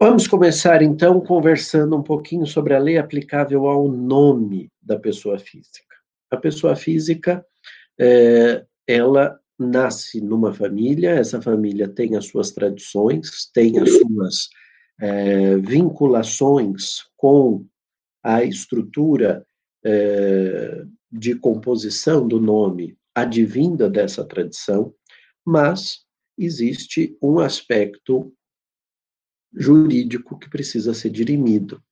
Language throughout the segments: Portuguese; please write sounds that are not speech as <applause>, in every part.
Vamos começar então conversando um pouquinho sobre a lei aplicável ao nome da pessoa física. A pessoa física, é, ela nasce numa família, essa família tem as suas tradições, tem as suas é, vinculações com a estrutura é, de composição do nome advinda dessa tradição, mas existe um aspecto jurídico que precisa ser dirimido.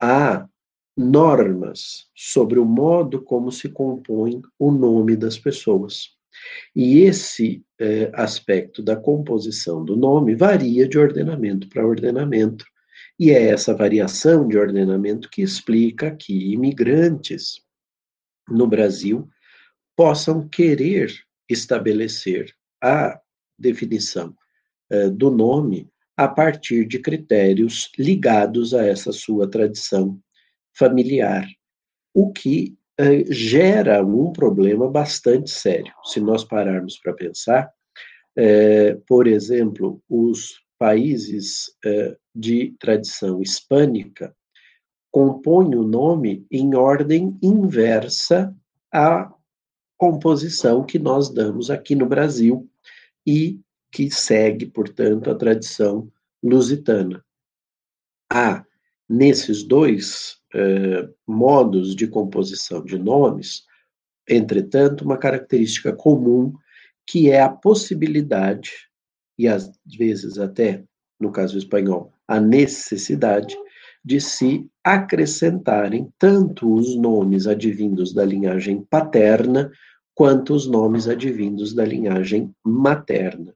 Há normas sobre o modo como se compõe o nome das pessoas. E esse eh, aspecto da composição do nome varia de ordenamento para ordenamento. E é essa variação de ordenamento que explica que imigrantes no Brasil possam querer estabelecer a definição eh, do nome a partir de critérios ligados a essa sua tradição familiar, o que eh, gera um problema bastante sério. Se nós pararmos para pensar, eh, por exemplo, os países de tradição hispânica compõem o nome em ordem inversa à composição que nós damos aqui no Brasil e que segue, portanto, a tradição lusitana. Há, nesses dois eh, modos de composição de nomes, entretanto, uma característica comum que é a possibilidade, e às vezes até, no caso espanhol, a necessidade de se acrescentarem tanto os nomes advindos da linhagem paterna quanto os nomes advindos da linhagem materna.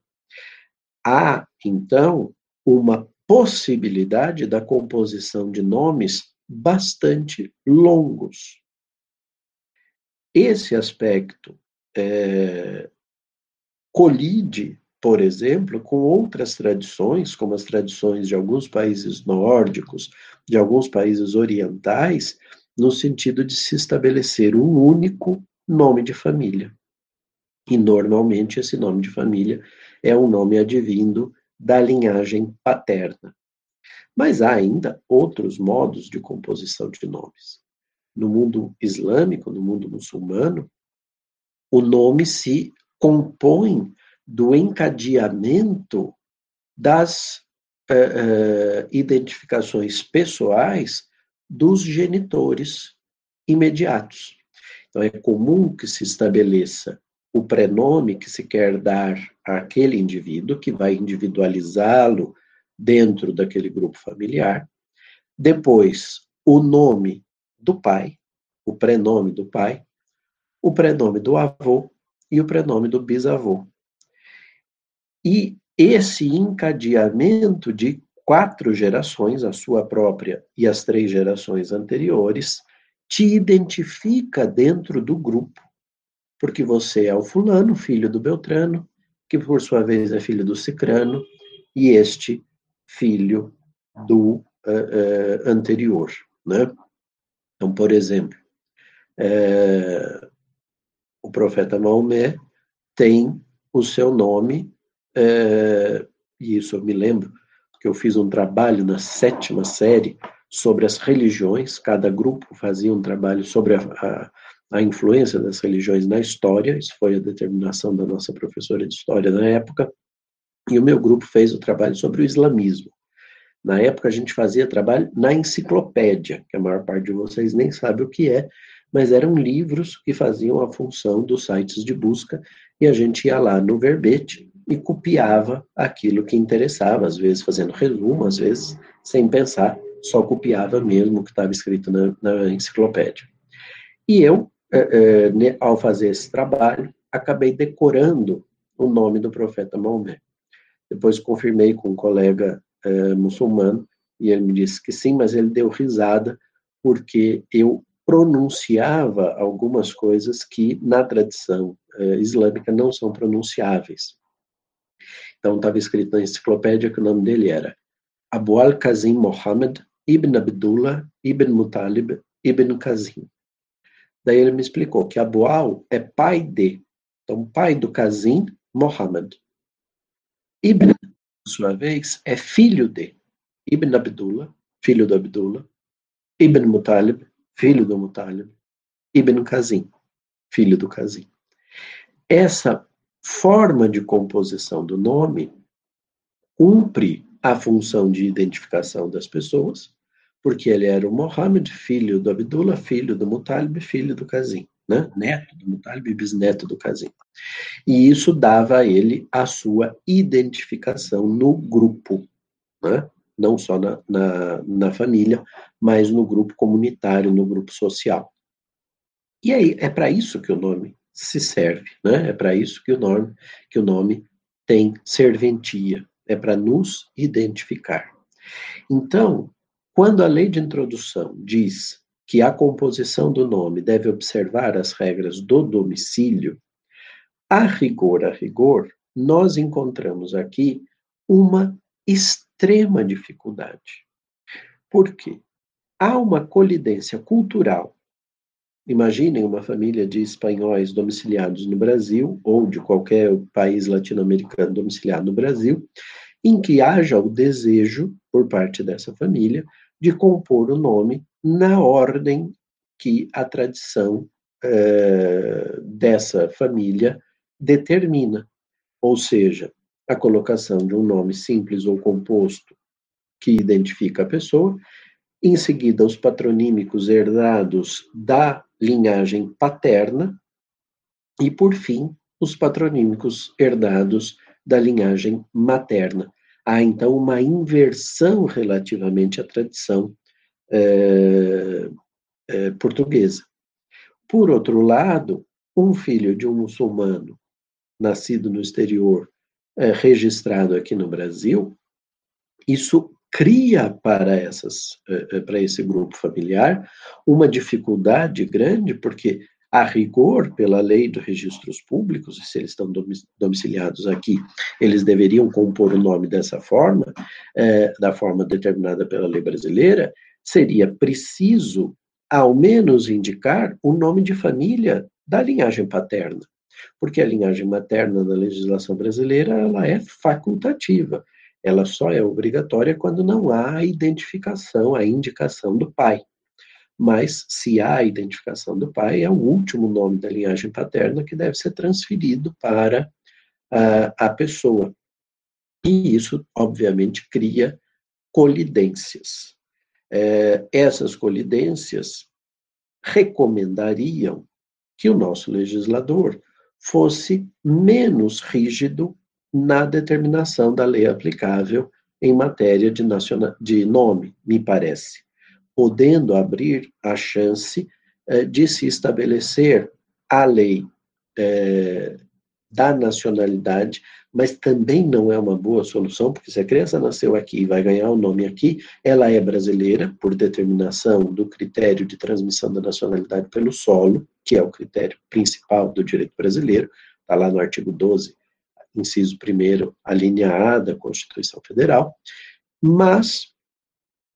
Há, então, uma possibilidade da composição de nomes bastante longos. Esse aspecto é, colide, por exemplo, com outras tradições, como as tradições de alguns países nórdicos, de alguns países orientais, no sentido de se estabelecer um único nome de família. E normalmente esse nome de família é um nome advindo da linhagem paterna. Mas há ainda outros modos de composição de nomes. No mundo islâmico, no mundo muçulmano, o nome se compõe do encadeamento das uh, uh, identificações pessoais dos genitores imediatos. Então, é comum que se estabeleça o prenome que se quer dar àquele indivíduo, que vai individualizá-lo dentro daquele grupo familiar. Depois, o nome do pai, o prenome do pai, o prenome do avô e o prenome do bisavô. E esse encadeamento de quatro gerações, a sua própria e as três gerações anteriores, te identifica dentro do grupo porque você é o fulano, filho do Beltrano, que por sua vez é filho do Cicrano, e este filho do uh, uh, anterior, né? Então, por exemplo, uh, o profeta Maomé tem o seu nome, e isso eu me lembro, que eu fiz um trabalho na sétima série sobre as religiões, cada grupo fazia um trabalho sobre a, a a influência das religiões na história, isso foi a determinação da nossa professora de história na época, e o meu grupo fez o trabalho sobre o islamismo. Na época a gente fazia trabalho na enciclopédia, que a maior parte de vocês nem sabe o que é, mas eram livros que faziam a função dos sites de busca, e a gente ia lá no verbete e copiava aquilo que interessava, às vezes fazendo resumo, às vezes sem pensar, só copiava mesmo o que estava escrito na, na enciclopédia. E eu é, é, ao fazer esse trabalho, acabei decorando o nome do profeta Maomé. Depois confirmei com um colega é, muçulmano e ele me disse que sim, mas ele deu risada porque eu pronunciava algumas coisas que na tradição é, islâmica não são pronunciáveis. Então estava escrito na enciclopédia que o nome dele era Abu al-Kazim Mohammed ibn Abdullah ibn Mutalib ibn Kazim. Daí ele me explicou que Abual é pai de, então pai do Kazim, Mohammed. Ibn, por sua vez, é filho de Ibn Abdullah, filho do Abdullah, Ibn Mutalib, filho do Mutalib, Ibn Kazim, filho do Kazim. Essa forma de composição do nome cumpre a função de identificação das pessoas, porque ele era o Mohammed, filho do Abdullah, filho do Mutalib, filho do Kazim, né? neto do Mutalib bisneto do Kazim. E isso dava a ele a sua identificação no grupo, né? não só na, na, na família, mas no grupo comunitário, no grupo social. E aí, é para isso que o nome se serve, né? É para isso que o nome, que o nome tem serventia, é para nos identificar. Então, quando a lei de introdução diz que a composição do nome deve observar as regras do domicílio, a rigor, a rigor, nós encontramos aqui uma extrema dificuldade. Por quê? Há uma colidência cultural. Imaginem uma família de espanhóis domiciliados no Brasil, ou de qualquer país latino-americano domiciliado no Brasil, em que haja o desejo, por parte dessa família, de compor o nome na ordem que a tradição eh, dessa família determina. Ou seja, a colocação de um nome simples ou composto que identifica a pessoa, em seguida os patronímicos herdados da linhagem paterna e, por fim, os patronímicos herdados da linhagem materna. Há, então, uma inversão relativamente à tradição é, é, portuguesa. Por outro lado, um filho de um muçulmano nascido no exterior, é, registrado aqui no Brasil, isso cria para essas para esse grupo familiar uma dificuldade grande porque a rigor, pela lei dos registros públicos, se eles estão domiciliados aqui, eles deveriam compor o nome dessa forma, é, da forma determinada pela lei brasileira, seria preciso, ao menos, indicar o nome de família da linhagem paterna, porque a linhagem materna na legislação brasileira ela é facultativa, ela só é obrigatória quando não há a identificação, a indicação do pai mas se há a identificação do pai, é o último nome da linhagem paterna que deve ser transferido para uh, a pessoa. E isso, obviamente, cria colidências. É, essas colidências recomendariam que o nosso legislador fosse menos rígido na determinação da lei aplicável em matéria de, nacional, de nome, me parece podendo abrir a chance eh, de se estabelecer a lei eh, da nacionalidade, mas também não é uma boa solução, porque se a criança nasceu aqui e vai ganhar o nome aqui, ela é brasileira, por determinação do critério de transmissão da nacionalidade pelo solo, que é o critério principal do direito brasileiro, está lá no artigo 12, inciso 1, a linha A da Constituição Federal, mas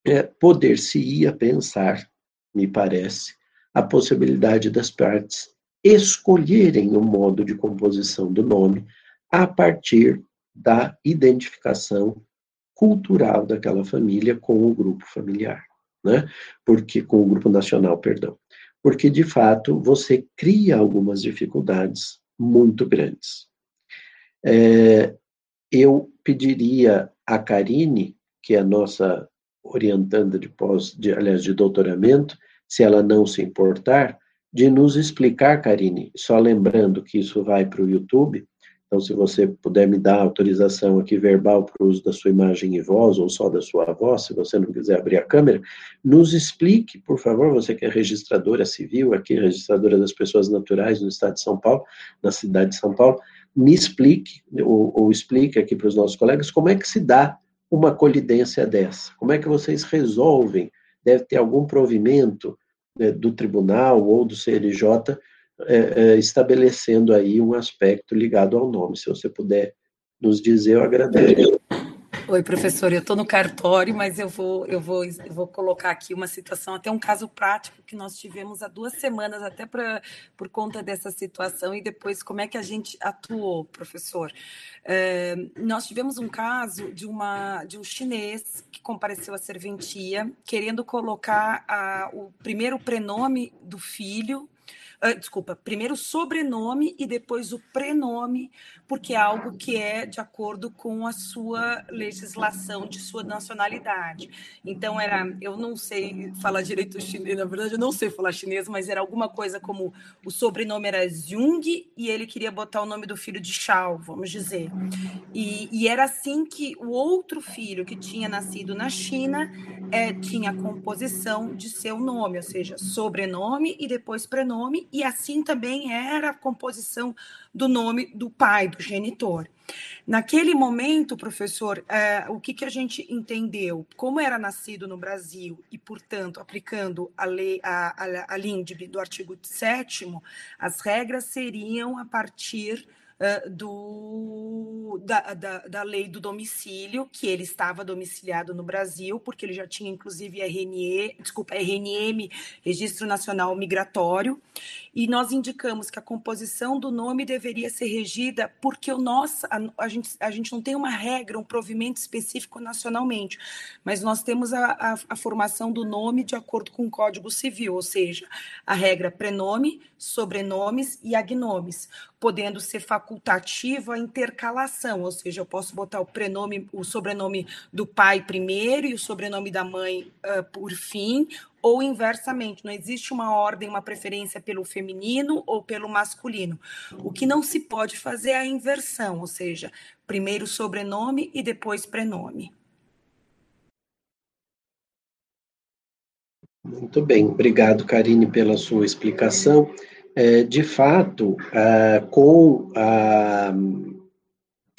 é, poder-se-ia pensar, me parece, a possibilidade das partes escolherem o modo de composição do nome a partir da identificação cultural daquela família com o grupo familiar, né? Porque com o grupo nacional, perdão. Porque de fato você cria algumas dificuldades muito grandes. É, eu pediria a Karine, que é a nossa orientanda de pós, de, aliás, de doutoramento, se ela não se importar, de nos explicar, Karine, só lembrando que isso vai para o YouTube, então se você puder me dar autorização aqui verbal para o uso da sua imagem e voz, ou só da sua voz, se você não quiser abrir a câmera, nos explique, por favor, você que é registradora civil, aqui registradora das pessoas naturais no estado de São Paulo, na cidade de São Paulo, me explique, ou, ou explique aqui para os nossos colegas, como é que se dá uma colidência dessa? Como é que vocês resolvem? Deve ter algum provimento né, do tribunal ou do CNJ é, é, estabelecendo aí um aspecto ligado ao nome. Se você puder nos dizer, eu agradeço. Oi, professor, eu estou no cartório, mas eu vou, eu, vou, eu vou colocar aqui uma situação, até um caso prático que nós tivemos há duas semanas, até pra, por conta dessa situação, e depois como é que a gente atuou, professor. É, nós tivemos um caso de, uma, de um chinês que compareceu à serventia, querendo colocar a, o primeiro prenome do filho desculpa, primeiro o sobrenome e depois o prenome, porque é algo que é de acordo com a sua legislação de sua nacionalidade. Então era, eu não sei falar direito chinês, na verdade eu não sei falar chinês, mas era alguma coisa como o sobrenome era Jung e ele queria botar o nome do filho de Shao, vamos dizer. E, e era assim que o outro filho que tinha nascido na China é, tinha a composição de seu nome, ou seja, sobrenome e depois prenome e assim também era a composição do nome do pai, do genitor. Naquele momento, professor, é, o que, que a gente entendeu? Como era nascido no Brasil e, portanto, aplicando a lei, a, a, a LINDB do artigo 7 as regras seriam a partir uh, do, da, da, da, lei do domicílio, que ele estava domiciliado no Brasil, porque ele já tinha, inclusive, RNE, desculpa, RNM, Registro Nacional Migratório, e nós indicamos que a composição do nome deveria ser regida porque o nosso, a, a, gente, a gente não tem uma regra, um provimento específico nacionalmente, mas nós temos a, a, a formação do nome de acordo com o Código Civil, ou seja, a regra prenome, sobrenomes e agnomes, podendo ser facultativa a intercalação, ou seja, eu posso botar o prenome, o sobrenome do pai primeiro e o sobrenome da mãe uh, por fim, ou inversamente, não existe uma ordem, uma preferência pelo feminino ou pelo masculino. O que não se pode fazer é a inversão, ou seja, primeiro sobrenome e depois prenome. Muito bem, obrigado, Karine, pela sua explicação. É, de fato, com a,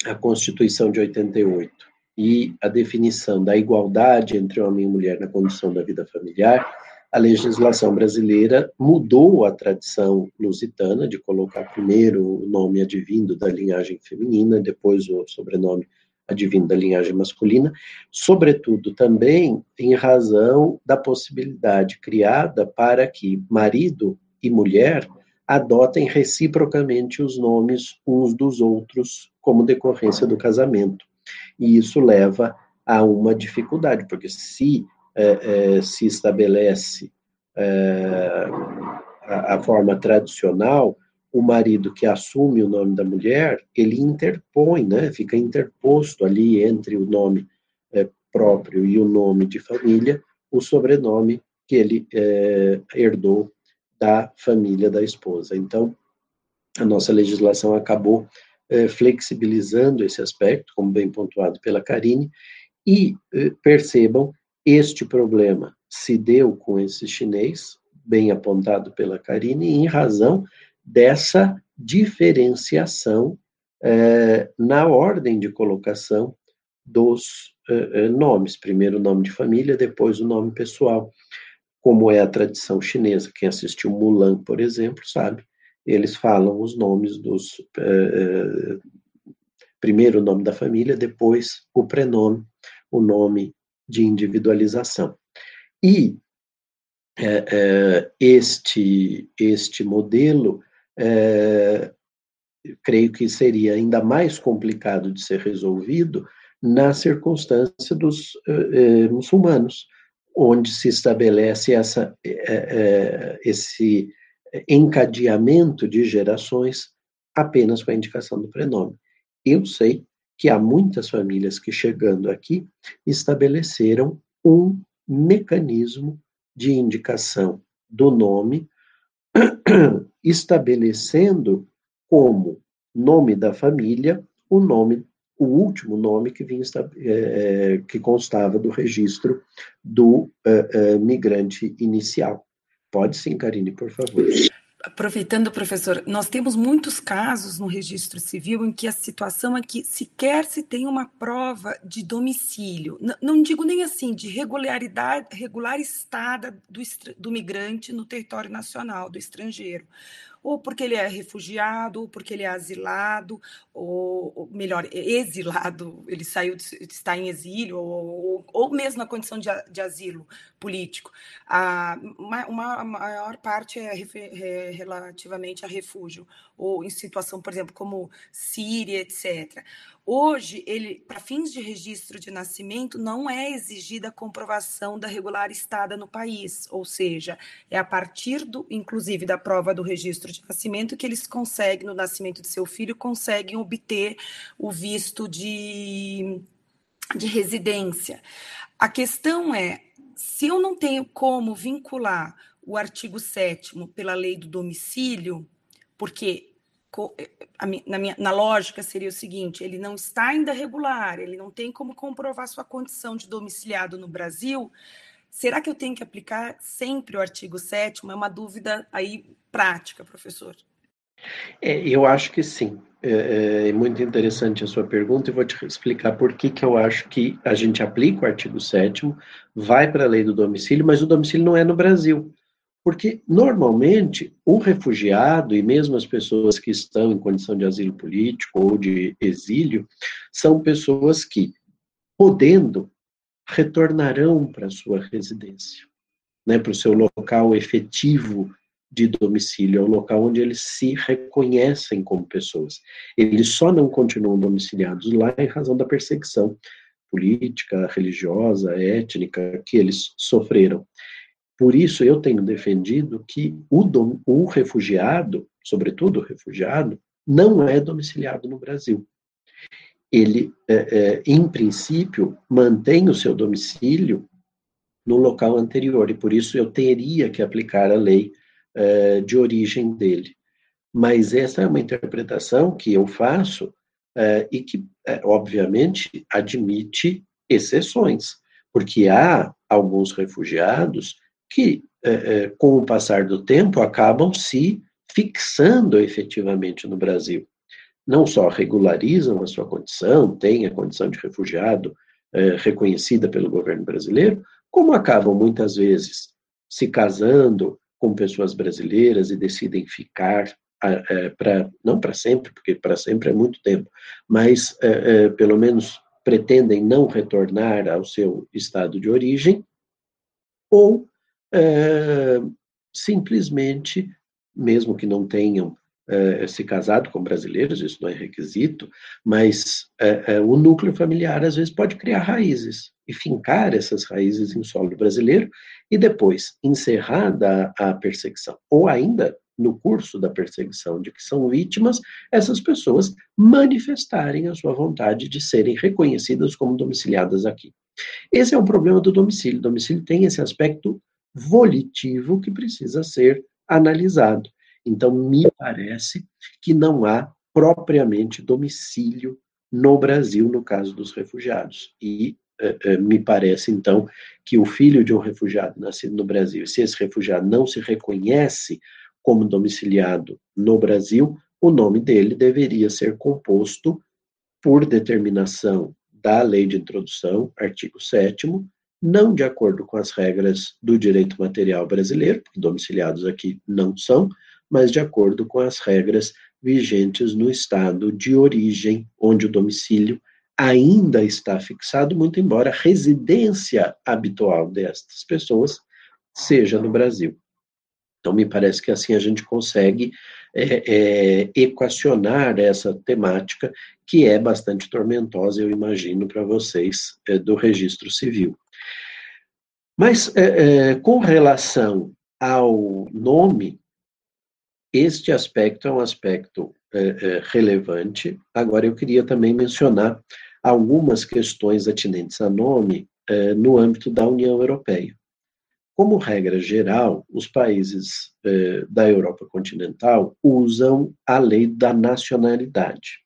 a Constituição de 88 e a definição da igualdade entre homem e mulher na condição da vida familiar, a legislação brasileira mudou a tradição lusitana de colocar primeiro o nome advindo da linhagem feminina, depois o sobrenome advindo da linhagem masculina, sobretudo também em razão da possibilidade criada para que marido e mulher adotem reciprocamente os nomes uns dos outros como decorrência do casamento. E isso leva a uma dificuldade, porque se é, é, se estabelece é, a, a, forma tradicional, o marido que assume o nome da mulher, ele interpõe, né, fica interposto ali entre o nome é, próprio e o nome de família, o sobrenome que ele é, herdou da família da esposa. Então, a nossa legislação acabou é, flexibilizando esse aspecto, como bem pontuado pela Karine, e é, percebam, este problema se deu com esse chinês, bem apontado pela Karine, em razão dessa diferenciação é, na ordem de colocação dos nomes. Primeiro o nome de família, depois o nome pessoal. Como é a tradição chinesa, quem assistiu Mulan, por exemplo, sabe eles falam os nomes dos. Eh, primeiro o nome da família, depois o prenome, o nome de individualização. E é, este, este modelo, creio que seria ainda mais complicado de ser resolvido na circunstância dos muçulmanos, onde se estabelece essa, esse encadeamento de gerações apenas com a indicação do prenome. Eu sei que há muitas famílias que, chegando aqui, estabeleceram um mecanismo de indicação do nome, <clears throat> estabelecendo como nome da família o nome, o último nome que, vinha, é, que constava do registro do é, é, migrante inicial. Pode sim, Karine, por favor. Aproveitando, professor, nós temos muitos casos no registro civil em que a situação é que sequer se tem uma prova de domicílio. Não, não digo nem assim, de regularidade, regular estada do, do migrante no território nacional, do estrangeiro. Ou porque ele é refugiado, ou porque ele é asilado, ou, ou melhor, exilado, ele saiu, está em exílio, ou, ou mesmo na condição de, de asilo político. A, uma, uma maior parte é, é relativamente a refúgio, ou em situação, por exemplo, como Síria, etc. Hoje, ele, para fins de registro de nascimento, não é exigida a comprovação da regular estada no país, ou seja, é a partir do, inclusive, da prova do registro de nascimento que eles conseguem, no nascimento de seu filho, conseguem obter o visto de, de residência. A questão é, se eu não tenho como vincular o artigo 7 pela lei do domicílio, porque na, minha, na lógica seria o seguinte: ele não está ainda regular, ele não tem como comprovar sua condição de domiciliado no Brasil. Será que eu tenho que aplicar sempre o artigo 7? É uma dúvida aí prática, professor. É, eu acho que sim. É, é, muito interessante a sua pergunta e vou te explicar por que, que eu acho que a gente aplica o artigo 7 vai para a lei do domicílio, mas o domicílio não é no Brasil. Porque, normalmente, o refugiado e mesmo as pessoas que estão em condição de asilo político ou de exílio são pessoas que, podendo, retornarão para sua residência, né, para o seu local efetivo de domicílio, é o local onde eles se reconhecem como pessoas. Eles só não continuam domiciliados lá em razão da perseguição política, religiosa, étnica que eles sofreram. Por isso, eu tenho defendido que o, dom, o refugiado, sobretudo o refugiado, não é domiciliado no Brasil. Ele, é, é, em princípio, mantém o seu domicílio no local anterior, e por isso eu teria que aplicar a lei é, de origem dele. Mas essa é uma interpretação que eu faço é, e que, é, obviamente, admite exceções, porque há alguns refugiados que, é, é, com o passar do tempo, acabam se fixando efetivamente no Brasil. Não só regularizam a sua condição, têm a condição de refugiado é, reconhecida pelo governo brasileiro, como acabam muitas vezes se casando com pessoas brasileiras e decidem ficar é, para não para sempre, porque para sempre é muito tempo, mas é, é, pelo menos pretendem não retornar ao seu estado de origem, ou é, simplesmente, mesmo que não tenham é, se casado com brasileiros, isso não é requisito, mas é, o núcleo familiar às vezes pode criar raízes e fincar essas raízes em solo brasileiro e depois, encerrada a perseguição, ou ainda no curso da perseguição de que são vítimas, essas pessoas manifestarem a sua vontade de serem reconhecidas como domiciliadas aqui. Esse é um problema do domicílio. O domicílio tem esse aspecto volitivo que precisa ser analisado. Então, me parece que não há propriamente domicílio no Brasil, no caso dos refugiados. E eh, eh, me parece, então, que o filho de um refugiado nascido no Brasil, se esse refugiado não se reconhece como domiciliado no Brasil, o nome dele deveria ser composto por determinação da Lei de Introdução, artigo 7 não de acordo com as regras do direito material brasileiro, porque domiciliados aqui não são, mas de acordo com as regras vigentes no estado de origem, onde o domicílio ainda está fixado, muito embora a residência habitual destas pessoas seja no Brasil. Então, me parece que assim a gente consegue é, é, equacionar essa temática, que é bastante tormentosa, eu imagino, para vocês é, do registro civil. Mas, é, é, com relação ao nome, este aspecto é um aspecto é, é, relevante. Agora, eu queria também mencionar algumas questões atinentes a nome é, no âmbito da União Europeia. Como regra geral, os países é, da Europa continental usam a lei da nacionalidade.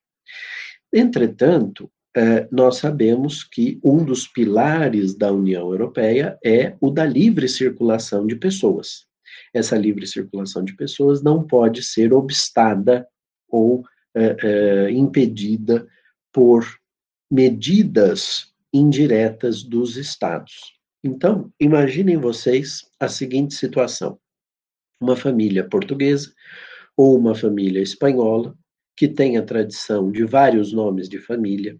Entretanto, é, nós sabemos que um dos pilares da União Europeia é o da livre circulação de pessoas. Essa livre circulação de pessoas não pode ser obstada ou é, é, impedida por medidas indiretas dos estados. Então, imaginem vocês a seguinte situação: uma família portuguesa ou uma família espanhola, que tem a tradição de vários nomes de família,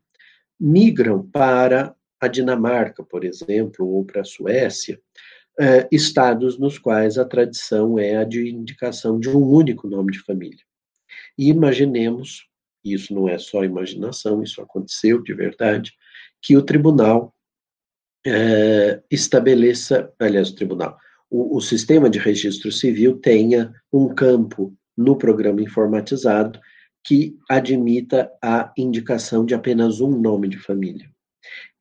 migram para a Dinamarca, por exemplo, ou para a Suécia, eh, estados nos quais a tradição é a de indicação de um único nome de família. E imaginemos, isso não é só imaginação, isso aconteceu de verdade, que o tribunal é, estabeleça, aliás, o tribunal, o, o sistema de registro civil tenha um campo no programa informatizado que admita a indicação de apenas um nome de família.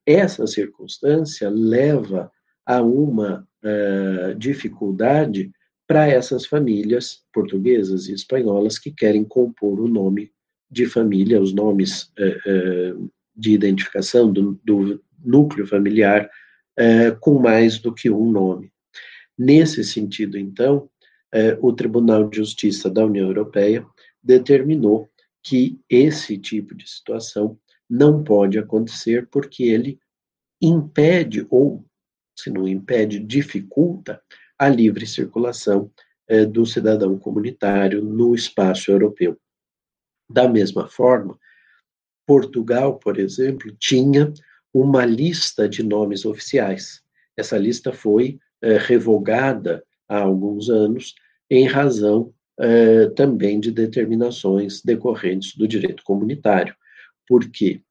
Essa circunstância leva a uma uh, dificuldade para essas famílias portuguesas e espanholas que querem compor o nome de família, os nomes uh, uh, de identificação do, do núcleo familiar com mais do que um nome. Nesse sentido, então, o Tribunal de Justiça da União Europeia determinou que esse tipo de situação não pode acontecer porque ele impede, ou, se não impede, dificulta a livre circulação eh, do cidadão comunitário no espaço europeu. Da mesma forma, Portugal, por exemplo, tinha uma lista de nomes oficiais. Essa lista foi eh, revogada há alguns anos em razão eh, também de determinações decorrentes do direito comunitário, porque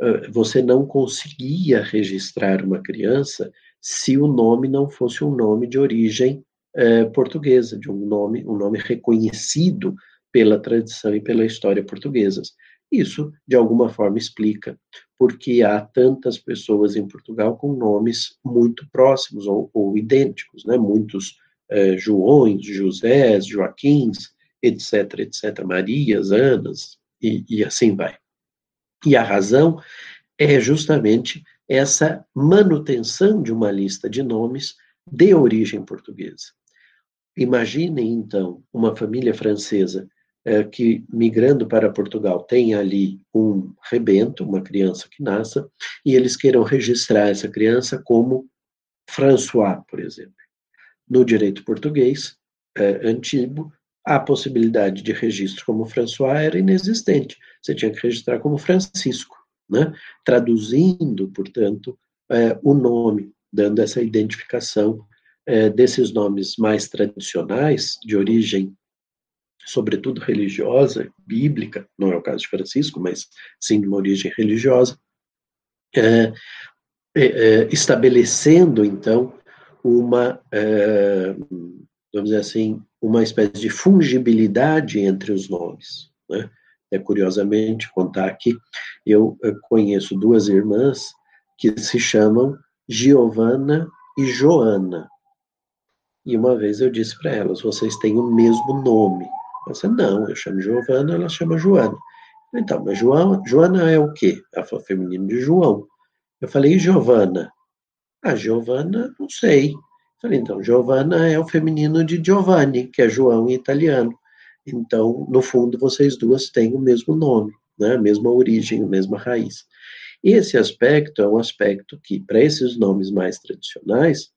eh, você não conseguia registrar uma criança se o nome não fosse um nome de origem eh, portuguesa, de um nome, um nome reconhecido pela tradição e pela história portuguesas. Isso, de alguma forma, explica porque há tantas pessoas em Portugal com nomes muito próximos ou, ou idênticos, né? Muitos eh, Joões, Josés, Joaquins, etc., etc., Marias, Anas, e, e assim vai. E a razão é justamente essa manutenção de uma lista de nomes de origem portuguesa. Imaginem, então, uma família francesa eh, que, migrando para Portugal, tem ali um rebento, uma criança que nasça, e eles queiram registrar essa criança como François, por exemplo no direito português é, antigo, a possibilidade de registro como François era inexistente. Você tinha que registrar como Francisco, né? traduzindo, portanto, é, o nome, dando essa identificação é, desses nomes mais tradicionais, de origem, sobretudo religiosa, bíblica, não é o caso de Francisco, mas sim de uma origem religiosa, é, é, é estabelecendo, então, uma, é, vamos dizer assim, uma espécie de fungibilidade entre os nomes. Né? É curiosamente contar aqui, eu, eu conheço duas irmãs que se chamam Giovana e Joana. E uma vez eu disse para elas: vocês têm o mesmo nome. Disseram, não, eu chamo Giovana, ela chama Joana. Então, mas Joana, Joana é o quê? Ela falou feminino de João. Eu falei, e Giovana? A Giovanna, não sei. Falei, então, Giovanna é o feminino de Giovanni, que é João em italiano. Então, no fundo, vocês duas têm o mesmo nome, né? a mesma origem, a mesma raiz. Esse aspecto é um aspecto que, para esses nomes mais tradicionais,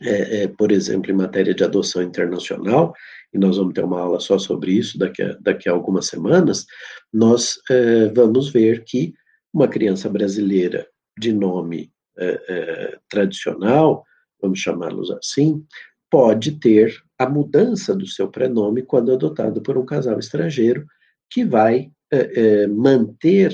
é, é, por exemplo, em matéria de adoção internacional, e nós vamos ter uma aula só sobre isso daqui a, daqui a algumas semanas, nós é, vamos ver que uma criança brasileira de nome é, é, tradicional, vamos chamá-los assim, pode ter a mudança do seu prenome quando adotado por um casal estrangeiro, que vai é, manter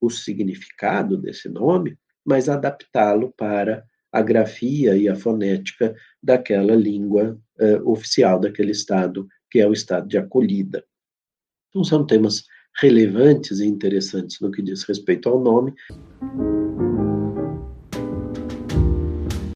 o significado desse nome, mas adaptá-lo para a grafia e a fonética daquela língua oficial daquele estado, que é o estado de acolhida. Então, são temas relevantes e interessantes no que diz respeito ao nome.